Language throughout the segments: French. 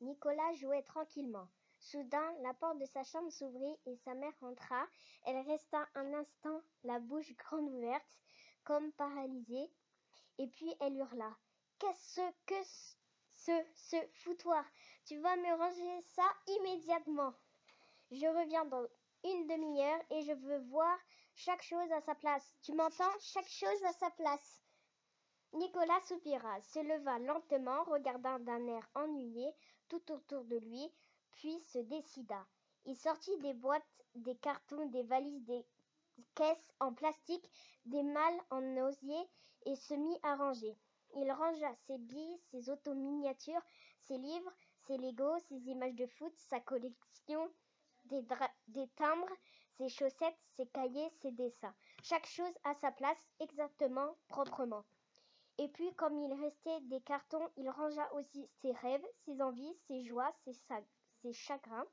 Nicolas jouait tranquillement. Soudain, la porte de sa chambre s'ouvrit et sa mère entra. Elle resta un instant, la bouche grande ouverte, comme paralysée, et puis elle hurla. Qu'est-ce que ce, ce foutoir? Tu vas me ranger ça immédiatement. Je reviens dans une demi-heure et je veux voir chaque chose à sa place. Tu m'entends? Chaque chose à sa place. Nicolas soupira, se leva lentement, regarda d'un air ennuyé tout autour de lui, puis se décida. Il sortit des boîtes, des cartons, des valises, des caisses en plastique, des malles en osier et se mit à ranger. Il rangea ses billes, ses autos miniatures, ses livres, ses Legos, ses images de foot, sa collection, des, timbres, ses chaussettes, ses cahiers, ses dessins. Chaque chose à sa place, exactement, proprement. Et puis, comme il restait des cartons, il rangea aussi ses rêves, ses envies, ses joies, ses, chagrins,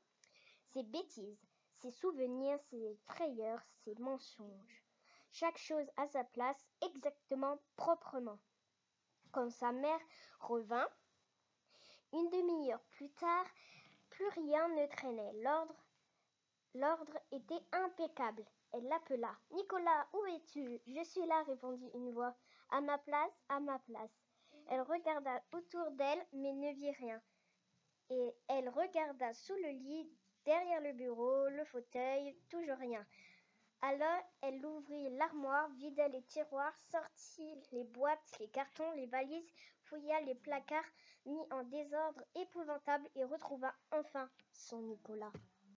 ses bêtises, ses souvenirs, ses frayeurs, ses mensonges. Chaque chose à sa place, exactement, proprement. Quand sa mère revint, une demi-heure plus tard, plus rien ne traînait. L'ordre, l'ordre était impeccable. Elle l'appela. Nicolas, où es-tu? Je suis là, répondit une voix. À ma place, à ma place. Elle regarda autour d'elle, mais ne vit rien. Et elle regarda sous le lit, derrière le bureau, le fauteuil, toujours rien. Alors elle ouvrit l'armoire, vida les tiroirs, sortit les boîtes, les cartons, les valises, fouilla les placards, mis en désordre épouvantable et retrouva enfin son Nicolas.